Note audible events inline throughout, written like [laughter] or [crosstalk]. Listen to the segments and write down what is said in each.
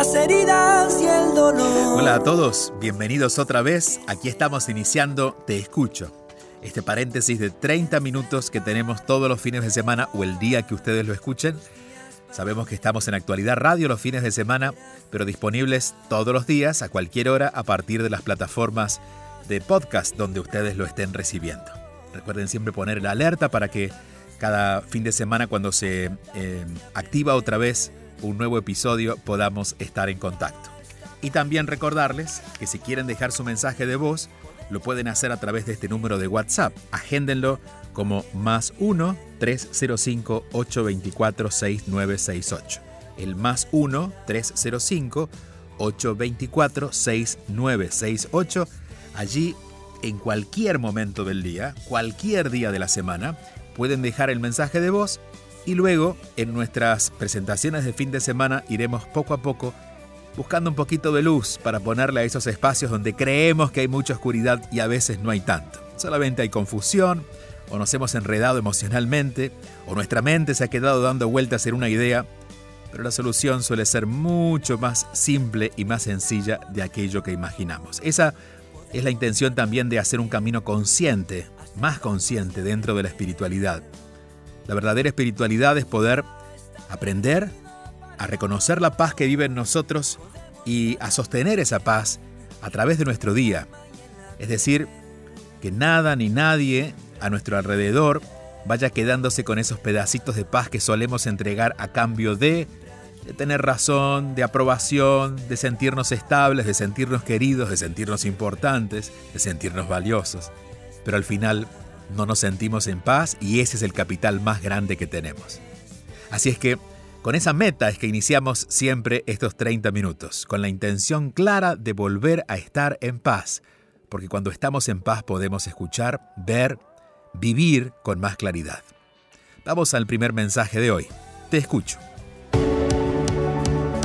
las heridas y el dolor. Hola a todos, bienvenidos otra vez. Aquí estamos iniciando Te Escucho. Este paréntesis de 30 minutos que tenemos todos los fines de semana o el día que ustedes lo escuchen. Sabemos que estamos en actualidad radio los fines de semana, pero disponibles todos los días a cualquier hora a partir de las plataformas de podcast donde ustedes lo estén recibiendo. Recuerden siempre poner la alerta para que cada fin de semana cuando se eh, activa otra vez un nuevo episodio podamos estar en contacto. Y también recordarles que si quieren dejar su mensaje de voz, lo pueden hacer a través de este número de WhatsApp. Agéndenlo como más 1-305-824-6968. El más 1-305-824-6968. Allí, en cualquier momento del día, cualquier día de la semana, pueden dejar el mensaje de voz y luego, en nuestras presentaciones de fin de semana, iremos poco a poco buscando un poquito de luz para ponerle a esos espacios donde creemos que hay mucha oscuridad y a veces no hay tanto. Solamente hay confusión, o nos hemos enredado emocionalmente, o nuestra mente se ha quedado dando vueltas en una idea, pero la solución suele ser mucho más simple y más sencilla de aquello que imaginamos. Esa es la intención también de hacer un camino consciente, más consciente dentro de la espiritualidad la verdadera espiritualidad es poder aprender a reconocer la paz que vive en nosotros y a sostener esa paz a través de nuestro día. Es decir, que nada ni nadie a nuestro alrededor vaya quedándose con esos pedacitos de paz que solemos entregar a cambio de, tener razón, de aprobación, de sentirnos estables, de sentirnos queridos, de sentirnos importantes, de sentirnos valiosos. Pero al final no nos sentimos en paz y ese es el capital más grande que tenemos. Así es que con esa meta es que iniciamos siempre estos 30 minutos, con la intención clara de volver a estar en paz, porque cuando estamos en paz podemos escuchar, ver, vivir con más claridad. Vamos al primer mensaje de hoy. Te escucho.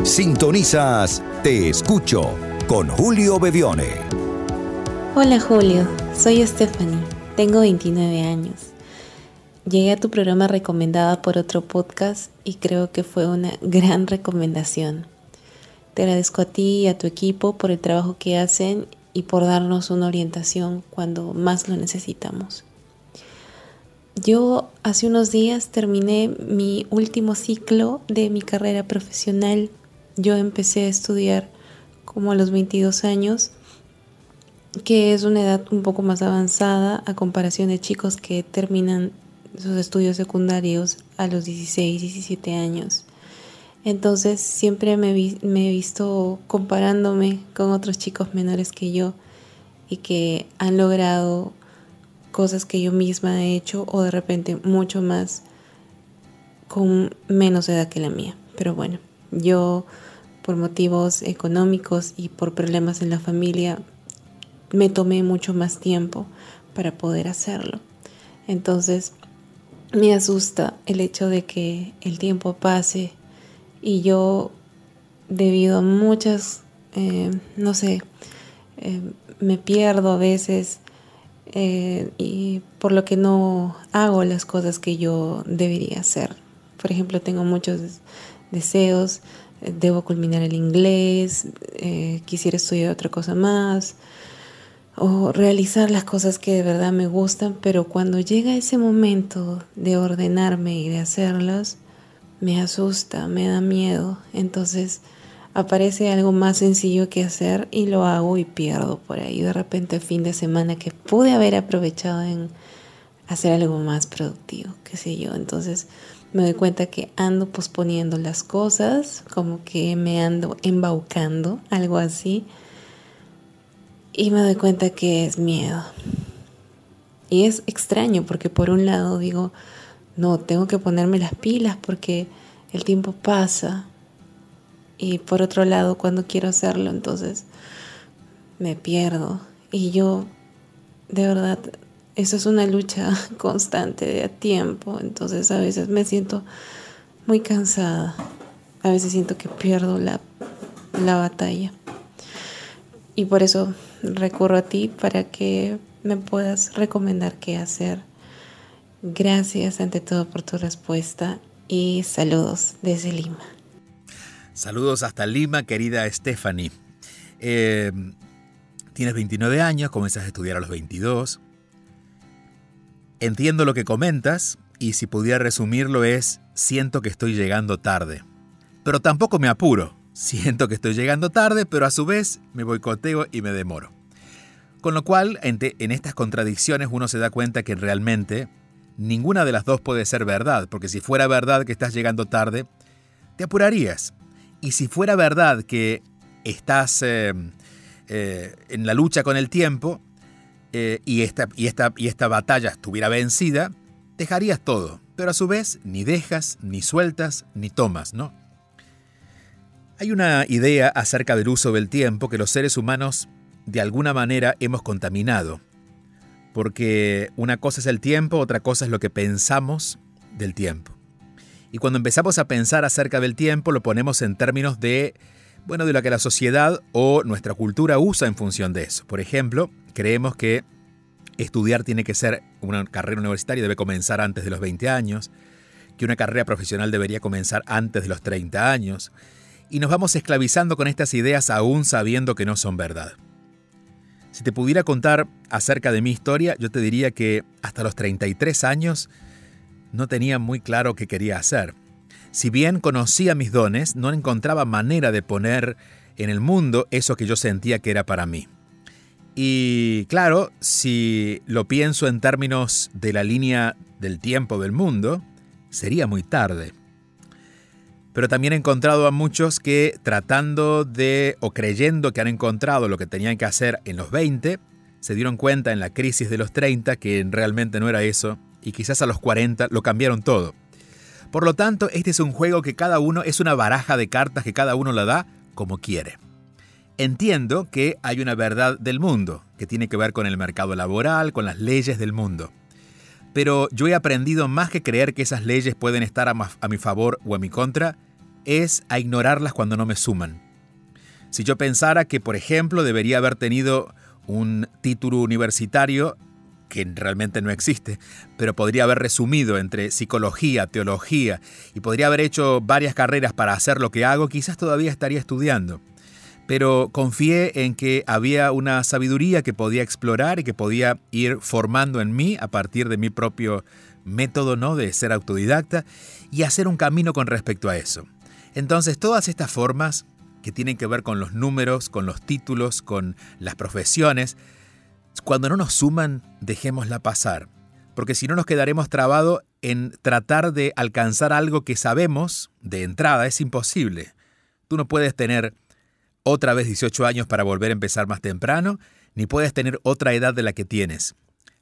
Sintonizas Te escucho con Julio Bevione. Hola Julio, soy Stephanie tengo 29 años. Llegué a tu programa recomendada por otro podcast y creo que fue una gran recomendación. Te agradezco a ti y a tu equipo por el trabajo que hacen y por darnos una orientación cuando más lo necesitamos. Yo hace unos días terminé mi último ciclo de mi carrera profesional. Yo empecé a estudiar como a los 22 años que es una edad un poco más avanzada a comparación de chicos que terminan sus estudios secundarios a los 16, 17 años. Entonces siempre me, he visto comparándome con otros chicos menores que yo y que han logrado cosas que yo misma he hecho o de repente mucho más con menos edad que la mía. Pero bueno, yo por motivos económicos y por problemas en la familia me tomé mucho más tiempo para poder hacerlo. Entonces, me asusta el hecho de que el tiempo pase y yo, debido a muchas, eh, no sé, eh, me pierdo a veces eh, y por lo que no hago las cosas que yo debería hacer. Por ejemplo, tengo muchos deseos, debo culminar el inglés, quisiera estudiar otra cosa más, o realizar las cosas que de verdad me gustan, pero cuando llega ese momento de ordenarme y de hacerlas, me asusta, me da miedo. Entonces aparece algo más sencillo que hacer y lo hago y pierdo por ahí. De repente el fin de semana que pude haber aprovechado en hacer algo más productivo, qué sé yo. Entonces me doy cuenta que ando posponiendo las cosas, como que me ando embaucando, algo así y me doy cuenta que es miedo. Y es extraño porque por un lado digo, no, tengo que ponerme las pilas porque el tiempo pasa. Y por otro lado, cuando quiero hacerlo, entonces me pierdo. Y yo, de verdad, eso es una lucha [laughs] constante de tiempo. Entonces a veces me siento muy cansada. A veces siento que pierdo la, la batalla. Y por eso recurro a ti para que me puedas recomendar qué hacer. Gracias ante todo por tu respuesta y saludos desde Lima. Saludos hasta Lima, querida Stephanie. Eh, tienes 29 años, comenzas a estudiar a los 22. Entiendo lo que comentas y si pudiera resumirlo es, siento que estoy llegando tarde. Pero tampoco me apuro. Siento que estoy llegando tarde, pero a su vez me boicoteo y me demoro. Con lo cual, en, estas contradicciones uno se da cuenta que realmente ninguna de las dos puede ser verdad, porque si fuera verdad que estás llegando tarde, te apurarías. Y si fuera verdad que estás eh, eh, en la lucha con el tiempo eh, y, esta, y, esta, y esta batalla estuviera vencida, dejarías todo. Pero a su vez, ni dejas, ni sueltas, ni tomas, ¿no? Hay una idea acerca del uso del tiempo que los seres humanos de alguna manera hemos contaminado, porque una cosa es el tiempo, otra cosa es lo que pensamos del tiempo. Y cuando empezamos a pensar acerca del tiempo lo ponemos en términos de, bueno, de lo que la sociedad o nuestra cultura usa en función de eso. Por ejemplo, creemos que estudiar tiene que ser una carrera universitaria, debe comenzar antes de los 20 años, que una carrera profesional debería comenzar antes de los 30 años, y nos vamos esclavizando con estas ideas aún sabiendo que no son verdad. Si te pudiera contar acerca de mi historia, yo te diría que hasta los 33 años no tenía muy claro qué quería hacer. Si bien conocía mis dones, no encontraba manera de poner en el mundo eso que yo sentía que era para mí. Y claro, si lo pienso en términos de la línea del tiempo del mundo, sería muy tarde. Pero también he encontrado a muchos que tratando de o creyendo que han encontrado lo que tenían que hacer en los 20, se dieron cuenta en la crisis de los 30 que realmente no era eso y quizás a los 40 lo cambiaron todo. Por lo tanto, este es un juego que cada uno es una baraja de cartas que cada uno la da como quiere. Entiendo que hay una verdad del mundo, que tiene que ver con el mercado laboral, con las leyes del mundo. Pero yo he aprendido más que creer que esas leyes pueden estar a, mi favor o a mi contra, es a ignorarlas cuando no me suman. Si yo pensara que, por ejemplo, debería haber tenido un título universitario, que realmente no existe, pero podría haber resumido entre psicología, teología, y podría haber hecho varias carreras para hacer lo que hago, quizás todavía estaría estudiando. Pero confié en que había una sabiduría que podía explorar y que podía ir formando en mí a partir de mi propio método ¿no? de ser autodidacta y hacer un camino con respecto a eso. Entonces, todas estas formas que tienen que ver con los números, con los títulos, con las profesiones, cuando no nos suman, dejémosla pasar, porque si no nos quedaremos trabados en tratar de alcanzar algo que sabemos de entrada, es imposible. Tú no puedes tener otra vez 18 años para volver a empezar más temprano, ni puedes tener otra edad de la que tienes.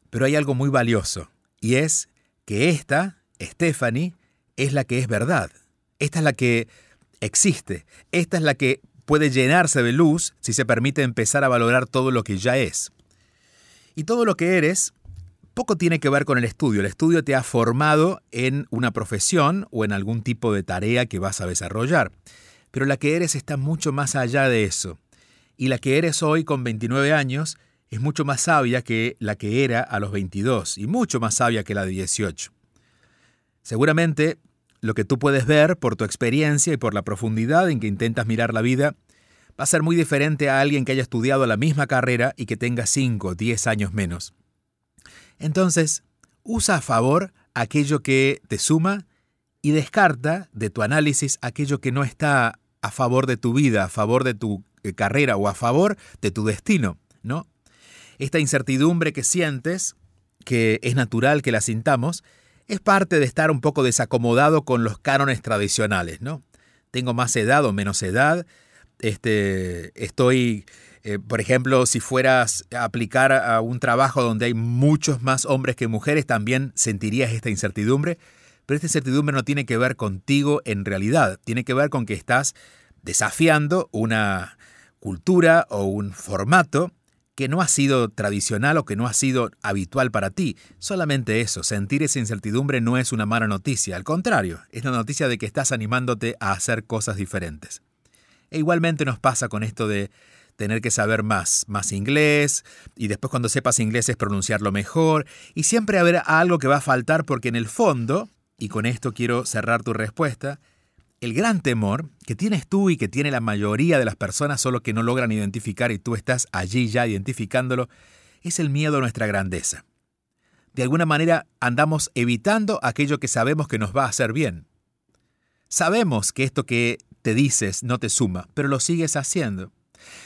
Pero hay algo muy valioso, y es que esta, Stephanie, es la que es verdad. Esta es la que existe. Esta es la que puede llenarse de luz si se permite empezar a valorar todo lo que ya es. Y todo lo que eres poco tiene que ver con el estudio. El estudio te ha formado en una profesión o en algún tipo de tarea que vas a desarrollar. Pero la que eres está mucho más allá de eso. Y la que eres hoy con 29 años es mucho más sabia que la que era a los 22 y mucho más sabia que la de 18. Seguramente lo que tú puedes ver por tu experiencia y por la profundidad en que intentas mirar la vida va a ser muy diferente a alguien que haya estudiado la misma carrera y que tenga 5 o 10 años menos. Entonces, usa a favor aquello que te suma y descarta de tu análisis aquello que no está a favor de tu vida, a favor de tu eh, carrera o a favor de tu destino, ¿no? Esta incertidumbre que sientes, que es natural que la sintamos, es parte de estar un poco desacomodado con los cánones tradicionales, ¿no? Tengo más edad o menos edad, este, estoy, eh, por ejemplo, si fueras a aplicar a un trabajo donde hay muchos más hombres que mujeres, también sentirías esta incertidumbre, pero esta incertidumbre no tiene que ver contigo en realidad, tiene que ver con que estás desafiando una, cultura o un formato que no ha sido tradicional o que no ha sido habitual para ti. Solamente eso, sentir esa incertidumbre no es una mala noticia, al contrario, es la noticia de que estás animándote a hacer cosas diferentes. E igualmente nos pasa con esto de tener que saber más, más inglés, y después cuando sepas inglés es pronunciarlo mejor, y siempre haber algo que va a faltar porque en el fondo, y con esto quiero cerrar tu respuesta, el gran temor que tienes tú y que tiene la mayoría de las personas solo que no logran identificar y tú estás allí ya identificándolo, es el miedo a nuestra grandeza. De alguna manera andamos evitando aquello que sabemos que nos va a hacer bien. Sabemos que esto que te dices no te suma, pero lo sigues haciendo.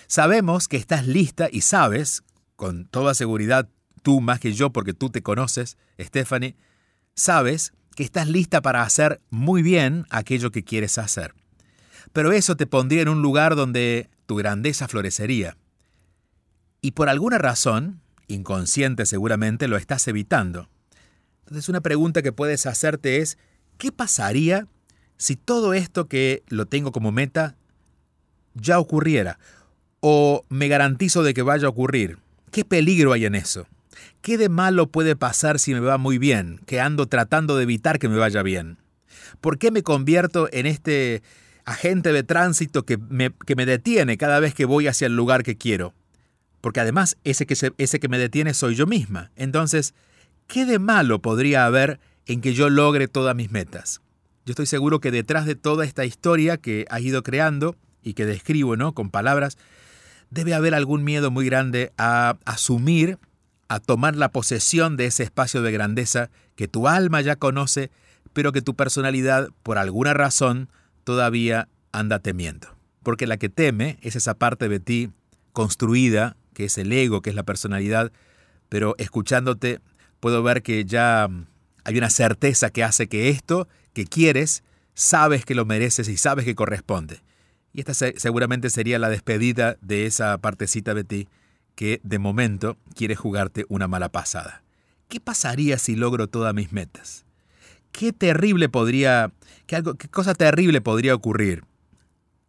Sabemos que estás lista y sabes, con toda seguridad, tú más que yo porque tú te conoces, Stephanie, sabes que estás lista para hacer muy bien aquello que quieres hacer. Pero eso te pondría en un lugar donde tu grandeza florecería. Y por alguna razón, inconsciente seguramente, lo estás evitando. Entonces una pregunta que puedes hacerte es, ¿qué pasaría si todo esto que lo tengo como meta ya ocurriera? ¿O me garantizo de que vaya a ocurrir? ¿Qué peligro hay en eso? ¿Qué de malo puede pasar si me va muy bien, que ando tratando de evitar que me vaya bien? ¿Por qué me convierto en este agente de tránsito que me, que me detiene cada vez que voy hacia el lugar que quiero? Porque además ese que, ese que me detiene soy yo misma. Entonces, ¿qué de malo podría haber en que yo logre todas mis metas? Yo estoy seguro que detrás de toda esta historia que has ido creando y que describo ¿no? con palabras, debe haber algún miedo muy grande a asumir a tomar la posesión de ese espacio de grandeza que tu alma ya conoce, pero que tu personalidad, por alguna razón, todavía anda temiendo. Porque la que teme es esa parte de ti construida, que es el ego, que es la personalidad, pero escuchándote puedo ver que ya hay una certeza que hace que esto que quieres, sabes que lo mereces y sabes que corresponde. Y esta seguramente sería la despedida de esa partecita de ti que de momento quiere jugarte una mala pasada. ¿Qué pasaría si logro todas mis metas? ¿Qué terrible podría, qué, algo, qué cosa terrible podría ocurrir?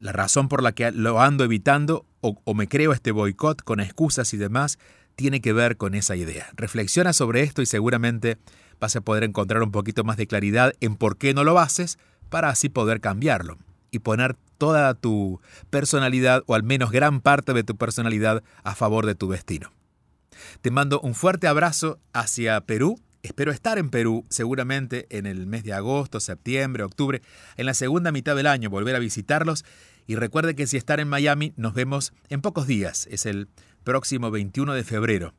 La razón por la que lo ando evitando o, o me creo este boicot con excusas y demás tiene que ver con esa idea. Reflexiona sobre esto y seguramente vas a poder encontrar un poquito más de claridad en por qué no lo haces para así poder cambiarlo y poner toda tu personalidad o al menos gran parte de tu personalidad a favor de tu destino. Te mando un fuerte abrazo hacia Perú. Espero estar en Perú seguramente en el mes de agosto, septiembre, octubre, en la segunda mitad del año, volver a visitarlos. Y recuerde que si están en Miami, nos vemos en pocos días. Es el próximo 21 de febrero.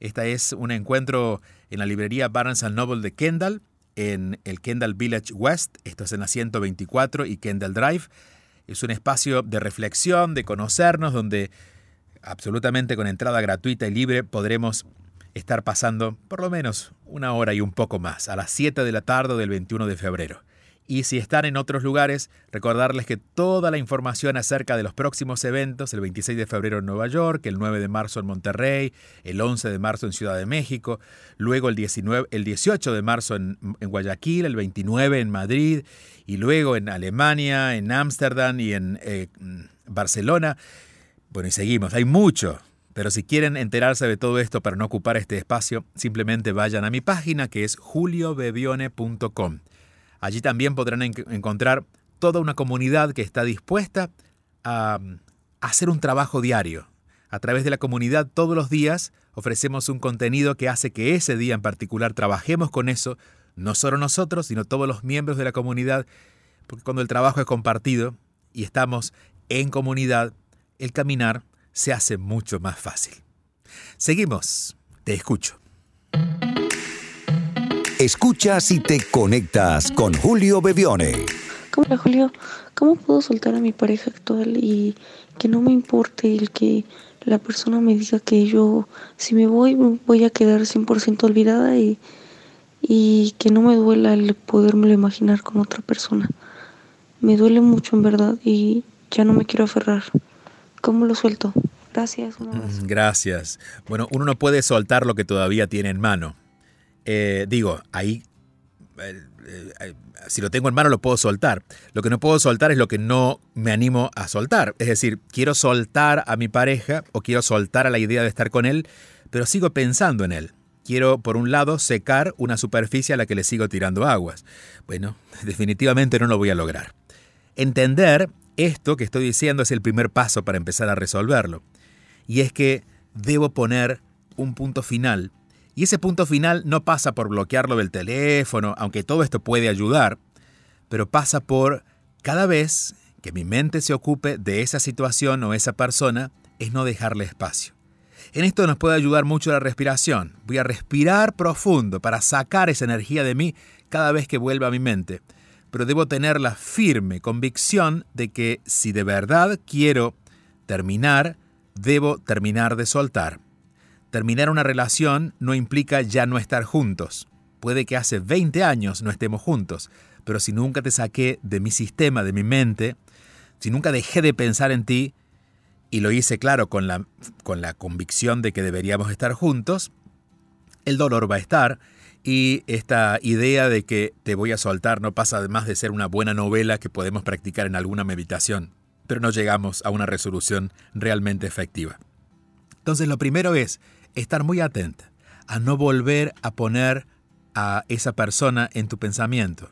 Esta es un encuentro en la librería Barnes Noble de Kendall, en el Kendall Village West. Esto es en la 124 y Kendall Drive. Es un espacio de reflexión, de conocernos, donde absolutamente con entrada gratuita y libre podremos estar pasando por lo menos una hora y un poco más, a las 7 de la tarde del 21 de febrero. Y si están en otros lugares, recordarles que toda la información acerca de los próximos eventos, el 26 de febrero en Nueva York, el 9 de marzo en Monterrey, el 11 de marzo en Ciudad de México, luego el, 19, el 18 de marzo en, en Guayaquil, el 29 en Madrid y luego en Alemania, en Ámsterdam y en eh, Barcelona. Bueno, y seguimos, hay mucho. Pero si quieren enterarse de todo esto para no ocupar este espacio, simplemente vayan a mi página que es juliobebione.com. Allí también podrán encontrar toda una comunidad que está dispuesta a hacer un trabajo diario. A través de la comunidad todos los días ofrecemos un contenido que hace que ese día en particular trabajemos con eso, no solo nosotros, sino todos los miembros de la comunidad, porque cuando el trabajo es compartido y estamos en comunidad, el caminar se hace mucho más fácil. Seguimos, te escucho. Escuchas y te conectas con Julio Bebione. ¿Cómo, Julio? ¿Cómo puedo soltar a mi pareja actual y que no me importe el que la persona me diga que yo, si me voy, voy a quedar 100% olvidada y, y que no me duela el podérmelo imaginar con otra persona? Me duele mucho en verdad y ya no me quiero aferrar. ¿Cómo lo suelto? Gracias. Gracias. Bueno, uno no puede soltar lo que todavía tiene en mano. Eh, digo, ahí eh, eh, si lo tengo en mano lo puedo soltar. Lo que no puedo soltar es lo que no me animo a soltar. Es decir, quiero soltar a mi pareja o quiero soltar a la idea de estar con él, pero sigo pensando en él. Quiero, por un lado, secar una superficie a la que le sigo tirando aguas. Bueno, [laughs] definitivamente no lo voy a lograr. Entender esto que estoy diciendo es el primer paso para empezar a resolverlo. Y es que debo poner un punto final. Y ese punto final no pasa por bloquearlo del teléfono, aunque todo esto puede ayudar, pero pasa por cada vez que mi mente se ocupe de esa situación o esa persona, es no dejarle espacio. En esto nos puede ayudar mucho la respiración. Voy a respirar profundo para sacar esa energía de mí cada vez que vuelva a mi mente. Pero debo tener la firme convicción de que si de verdad quiero terminar, debo terminar de soltar. Terminar una relación no implica ya no estar juntos. Puede que hace 20 años no estemos juntos, pero si nunca te saqué de mi sistema, de mi mente, si nunca dejé de pensar en ti, y lo hice claro con la, con la convicción de que deberíamos estar juntos, el dolor va a estar y esta idea de que te voy a soltar no pasa además de ser una buena novela que podemos practicar en alguna meditación, pero no llegamos a una resolución realmente efectiva. Entonces lo primero es estar muy atenta a no volver a poner a esa persona en tu pensamiento.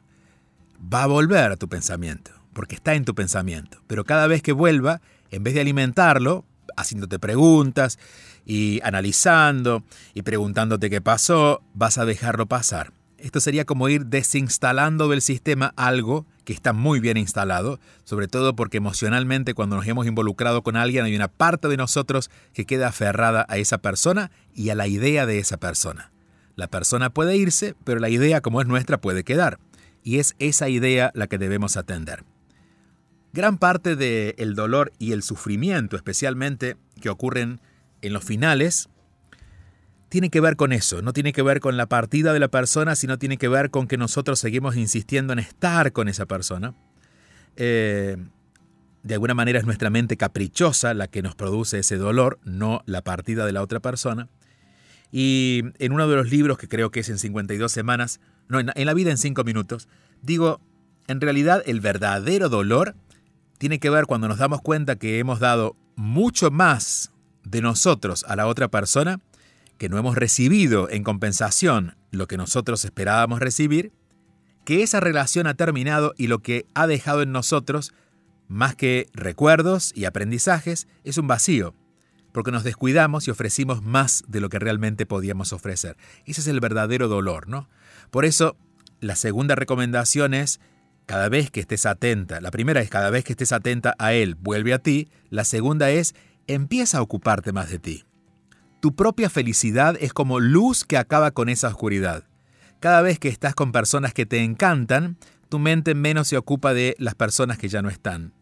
Va a volver a tu pensamiento, porque está en tu pensamiento. Pero cada vez que vuelva, en vez de alimentarlo, haciéndote preguntas y analizando y preguntándote qué pasó, vas a dejarlo pasar. Esto sería como ir desinstalando del sistema algo que está muy bien instalado, sobre todo porque emocionalmente cuando nos hemos involucrado con alguien hay una parte de nosotros que queda aferrada a esa persona y a la idea de esa persona. La persona puede irse, pero la idea como es nuestra puede quedar. Y es esa idea la que debemos atender. Gran parte del dolor y el sufrimiento, especialmente que ocurren en los finales, tiene que ver con eso, no tiene que ver con la partida de la persona, sino tiene que ver con que nosotros seguimos insistiendo en estar con esa persona. Eh, de alguna manera es nuestra mente caprichosa la que nos produce ese dolor, no la partida de la otra persona. Y en uno de los libros, que creo que es en 52 semanas, no, en, en la vida en 5 minutos, digo, en realidad el verdadero dolor tiene que ver cuando nos damos cuenta que hemos dado mucho más de nosotros a la otra persona que no hemos recibido en compensación lo que nosotros esperábamos recibir, que esa relación ha terminado y lo que ha dejado en nosotros, más que recuerdos y aprendizajes, es un vacío, porque nos descuidamos y ofrecimos más de lo que realmente podíamos ofrecer. Ese es el verdadero dolor, ¿no? Por eso, la segunda recomendación es, cada vez que estés atenta, la primera es cada vez que estés atenta a él, vuelve a ti, la segunda es, empieza a ocuparte más de ti. Tu propia felicidad es como luz que acaba con esa oscuridad. Cada vez que estás con personas que te encantan, tu mente menos se ocupa de las personas que ya no están.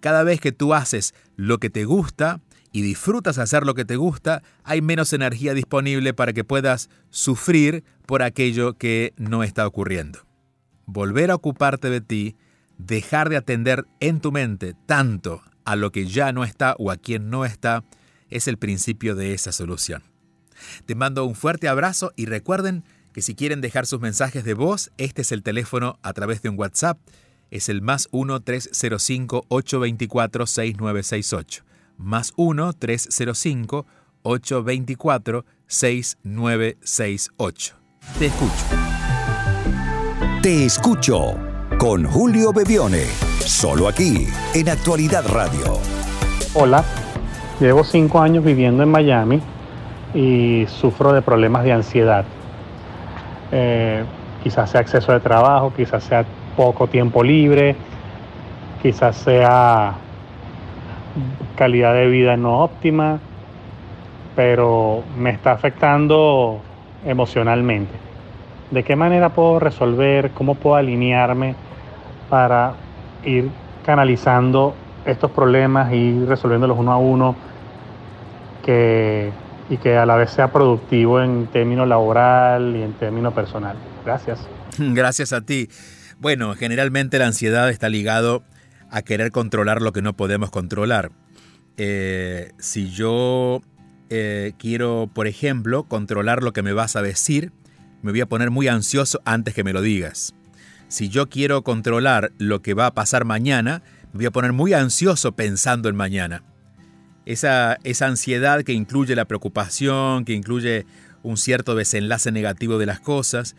Cada vez que tú haces lo que te gusta y disfrutas hacer lo que te gusta, hay menos energía disponible para que puedas sufrir por aquello que no está ocurriendo. Volver a ocuparte de ti, dejar de atender en tu mente tanto a lo que ya no está o a quien no está, es el principio de esa solución. Te mando un fuerte abrazo y recuerden que si quieren dejar sus mensajes de voz, este es el teléfono a través de un WhatsApp. Es el más 1-305-824-6968. Más 1-305-824-6968. Te escucho. Te escucho con Julio Bebione. Solo aquí, en Actualidad Radio. Hola Llevo cinco años viviendo en Miami y sufro de problemas de ansiedad. Eh, quizás sea exceso de trabajo, quizás sea poco tiempo libre, quizás sea calidad de vida no óptima, pero me está afectando emocionalmente. ¿De qué manera puedo resolver, cómo puedo alinearme para ir canalizando estos problemas y resolviéndolos uno a uno que, y que a la vez sea productivo en términos laboral y en términos personal. Gracias. [laughs] Gracias a ti. Bueno, generalmente la ansiedad está ligado a querer controlar lo que no podemos controlar. Eh, si yo eh, quiero, por ejemplo, controlar lo que me vas a decir, me voy a poner muy ansioso antes que me lo digas. Si yo quiero controlar lo que va a pasar mañana, voy a poner muy ansioso pensando en mañana. Esa, esa ansiedad que incluye la preocupación, que incluye un cierto desenlace negativo de las cosas,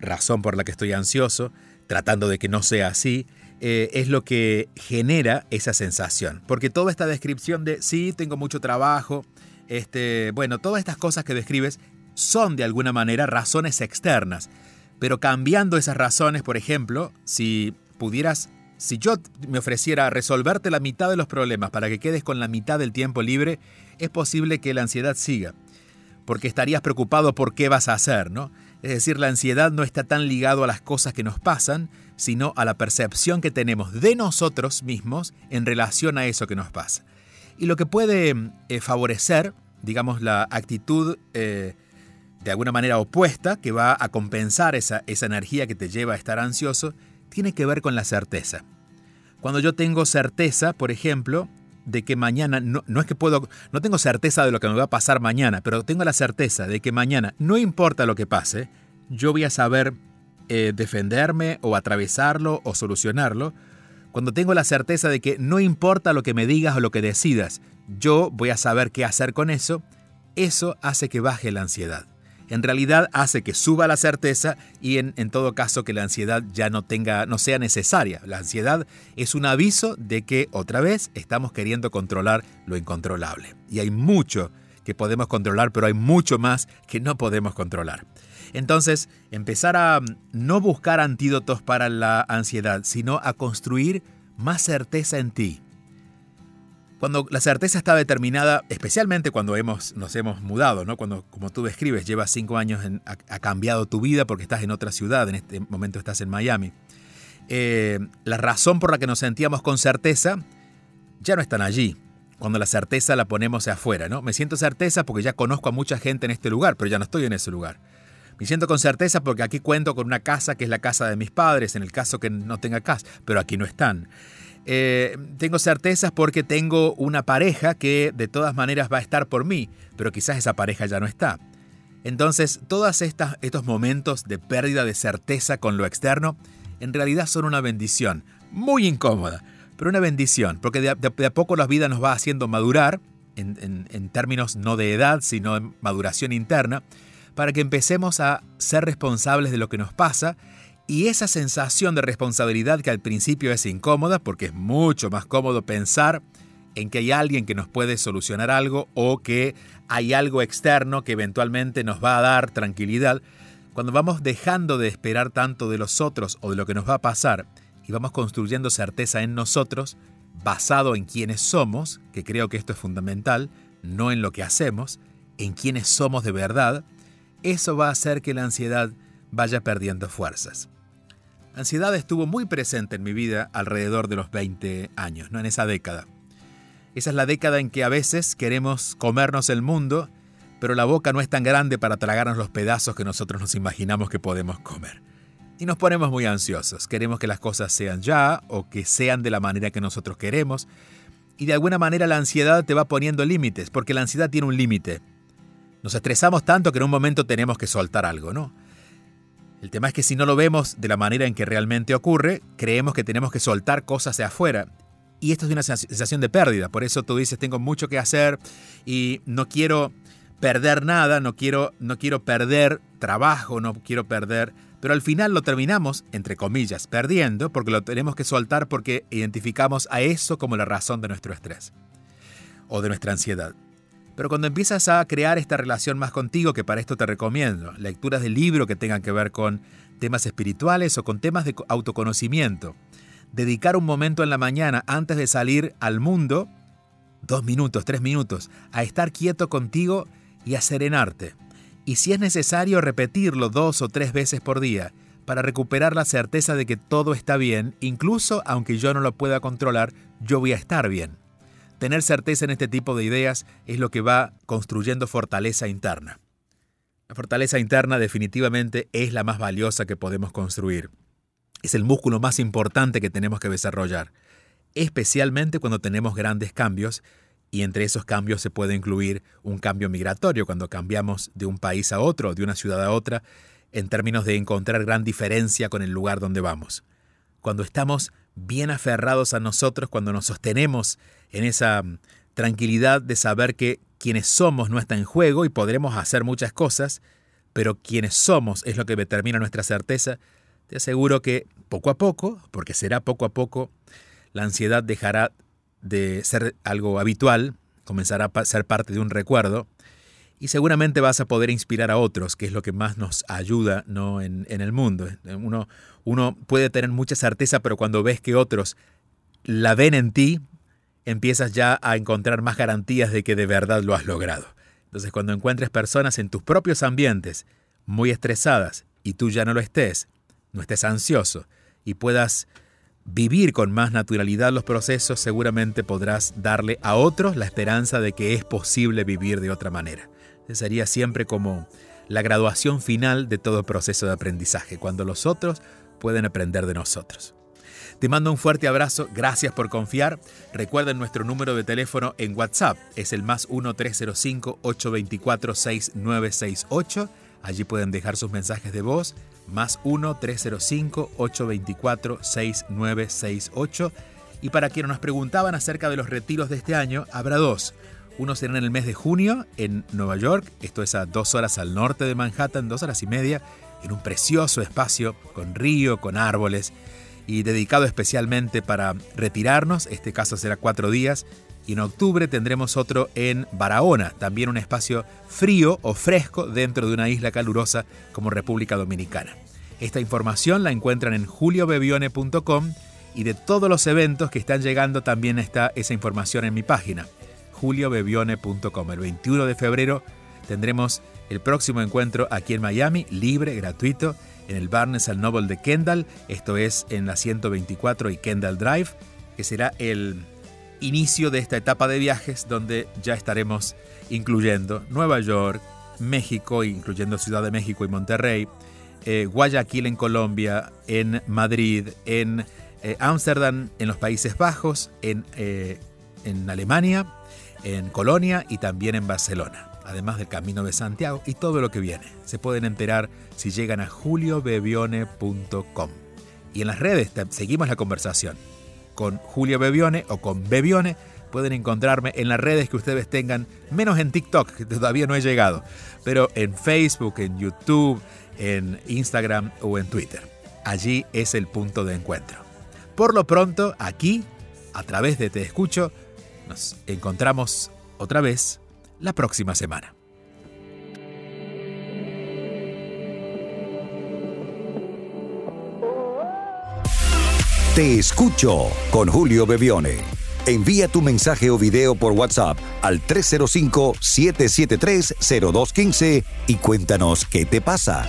razón por la que estoy ansioso, tratando de que no sea así, eh, es lo que genera esa sensación. Porque toda esta descripción de sí, tengo mucho trabajo, este, bueno, todas estas cosas que describes son de alguna manera razones externas. Pero cambiando esas razones, por ejemplo, si pudieras, si yo me ofreciera resolverte la mitad de los problemas para que quedes con la mitad del tiempo libre, es posible que la ansiedad siga. Porque estarías preocupado por qué vas a hacer, ¿no? Es decir, la ansiedad no está tan ligado a las cosas que nos pasan, sino a la percepción que tenemos de nosotros mismos en relación a eso que nos pasa. Y lo que puede eh, favorecer, digamos, la actitud eh, de alguna manera opuesta, que va a compensar esa, esa energía que te lleva a estar ansioso, tiene que ver con la certeza. Cuando yo tengo certeza, por ejemplo, de que mañana, no, no, es que puedo, no tengo certeza de lo que me va a pasar mañana, pero tengo la certeza de que mañana, no importa lo que pase, yo voy a saber eh, defenderme o atravesarlo o solucionarlo, cuando tengo la certeza de que no importa lo que me digas o lo que decidas, yo voy a saber qué hacer con eso, eso hace que baje la ansiedad. En realidad hace que suba la certeza y en, todo caso que la ansiedad ya no tenga, no sea necesaria. La ansiedad es un aviso de que otra vez estamos queriendo controlar lo incontrolable. Y hay mucho que podemos controlar, pero hay mucho más que no podemos controlar. Entonces, empezar a mm, no buscar antídotos para la ansiedad, sino a construir más certeza en ti. Cuando la certeza está determinada, especialmente cuando hemos, nos hemos mudado, ¿no? cuando, como tú describes, llevas cinco años, ha, cambiado tu vida porque estás en otra ciudad, en este momento estás en Miami. Eh, la razón por la que nos sentíamos con certeza ya no están allí. Cuando la certeza la ponemos afuera, ¿no? Me siento certeza porque ya conozco a mucha gente en este lugar, pero ya no estoy en ese lugar. Me siento con certeza porque aquí cuento con una casa que es la casa de mis padres, en el caso que no tenga casa, pero aquí no están. Eh, tengo certezas porque tengo una pareja que de todas maneras va a estar por mí, pero quizás esa pareja ya no está. Entonces, todos estos momentos de pérdida de certeza con lo externo, en realidad son una bendición, muy incómoda, pero una bendición, porque de a, poco la vida nos va haciendo madurar, en términos no de edad, sino en maduración interna, para que empecemos a ser responsables de lo que nos pasa y esa sensación de responsabilidad que al principio es incómoda, porque es mucho más cómodo pensar en que hay alguien que nos puede solucionar algo o que hay algo externo que eventualmente nos va a dar tranquilidad, cuando vamos dejando de esperar tanto de los otros o de lo que nos va a pasar y vamos construyendo certeza en nosotros, basado en quiénes somos, que creo que esto es fundamental, no en lo que hacemos, en quiénes somos de verdad, eso va a hacer que la ansiedad vaya perdiendo fuerzas. Ansiedad estuvo muy presente en mi vida alrededor de los 20 años, ¿no? en esa década. Esa es la década en que a veces queremos comernos el mundo, pero la boca no es tan grande para tragarnos los pedazos que nosotros nos imaginamos que podemos comer. Y nos ponemos muy ansiosos, queremos que las cosas sean ya o que sean de la manera que nosotros queremos. Y de alguna manera la ansiedad te va poniendo límites, porque la ansiedad tiene un límite. Nos estresamos tanto que en un momento tenemos que soltar algo, ¿no? El tema es que si no lo vemos de la manera en que realmente ocurre, creemos que tenemos que soltar cosas de afuera. Y esto es una sensación de pérdida. Por eso tú dices, tengo mucho que hacer y no quiero perder nada, no quiero, no quiero perder trabajo, no quiero perder... Pero al final lo terminamos, entre comillas, perdiendo porque lo tenemos que soltar porque identificamos a eso como la razón de nuestro estrés o de nuestra ansiedad. Pero cuando empiezas a crear esta relación más contigo, que para esto te recomiendo, lecturas de libro que tengan que ver con temas espirituales o con temas de autoconocimiento, dedicar un momento en la mañana antes de salir al mundo, dos minutos, tres minutos, a estar quieto contigo y a serenarte. Y si es necesario repetirlo dos o tres veces por día, para recuperar la certeza de que todo está bien, incluso aunque yo no lo pueda controlar, yo voy a estar bien. Tener certeza en este tipo de ideas es lo que va construyendo fortaleza interna. La fortaleza interna definitivamente es la más valiosa que podemos construir. Es el músculo más importante que tenemos que desarrollar, especialmente cuando tenemos grandes cambios y entre esos cambios se puede incluir un cambio migratorio, cuando cambiamos de un país a otro, de una ciudad a otra. en términos de encontrar gran diferencia con el lugar donde vamos. Cuando estamos bien aferrados a nosotros, cuando nos sostenemos en esa mm, tranquilidad de saber que quienes somos no está en juego y podremos hacer muchas cosas, pero quienes somos es lo que determina nuestra certeza, te aseguro que poco a poco, porque será poco a poco, la ansiedad dejará de ser algo habitual, comenzará a ser parte de un recuerdo, y seguramente vas a poder inspirar a otros, que es lo que más nos ayuda ¿no? en, en el mundo. Uno, uno puede tener mucha certeza, pero cuando ves que otros la ven en ti, empiezas ya a encontrar más garantías de que de verdad lo has logrado. Entonces cuando encuentres personas en tus propios ambientes muy estresadas y tú ya no lo estés, no estés ansioso y puedas vivir con más naturalidad los procesos, seguramente podrás darle a otros la esperanza de que es posible vivir de otra manera. Sería siempre como la graduación final de todo proceso de aprendizaje, cuando los otros pueden aprender de nosotros. Te mando un fuerte abrazo, gracias por confiar. Recuerden nuestro número de teléfono en WhatsApp, es el más 1-305-824-6968. Allí pueden dejar sus mensajes de voz, más 1-305-824-6968. Y para quienes nos preguntaban acerca de los retiros de este año, habrá dos. Uno será en el mes de junio en Nueva York, esto es a dos horas al norte de Manhattan, dos horas y media, en un precioso espacio con río, con árboles y dedicado especialmente para retirarnos. Este caso será cuatro días. Y en octubre tendremos otro en Barahona, también un espacio frío o fresco dentro de una isla calurosa como República Dominicana. Esta información la encuentran en juliobevione.com y de todos los eventos que están llegando también está esa información en mi página, juliobevione.com. El 21 de febrero tendremos el próximo encuentro aquí en Miami, libre, gratuito, en el Barnes al Noble de Kendall, esto es en la 124 y Kendall Drive, que será el inicio de esta etapa de viajes donde ya estaremos incluyendo Nueva York, México, incluyendo Ciudad de México y Monterrey, eh, Guayaquil en Colombia, en Madrid, en eh, Ámsterdam, en los Países Bajos, en, eh, en Alemania, en Colonia y también en Barcelona además del Camino de Santiago y todo lo que viene. Se pueden enterar si llegan a juliobebione.com. Y en las redes seguimos la conversación. Con Julio Bebione o con Bebione pueden encontrarme en las redes que ustedes tengan, menos en TikTok, que todavía no he llegado, pero en Facebook, en YouTube, en Instagram o en Twitter. Allí es el punto de encuentro. Por lo pronto, aquí, a través de Te Escucho, nos encontramos otra vez la próxima semana. Te escucho con Julio Bebione. Envía tu mensaje o video por WhatsApp al 305-773-0215 y cuéntanos qué te pasa.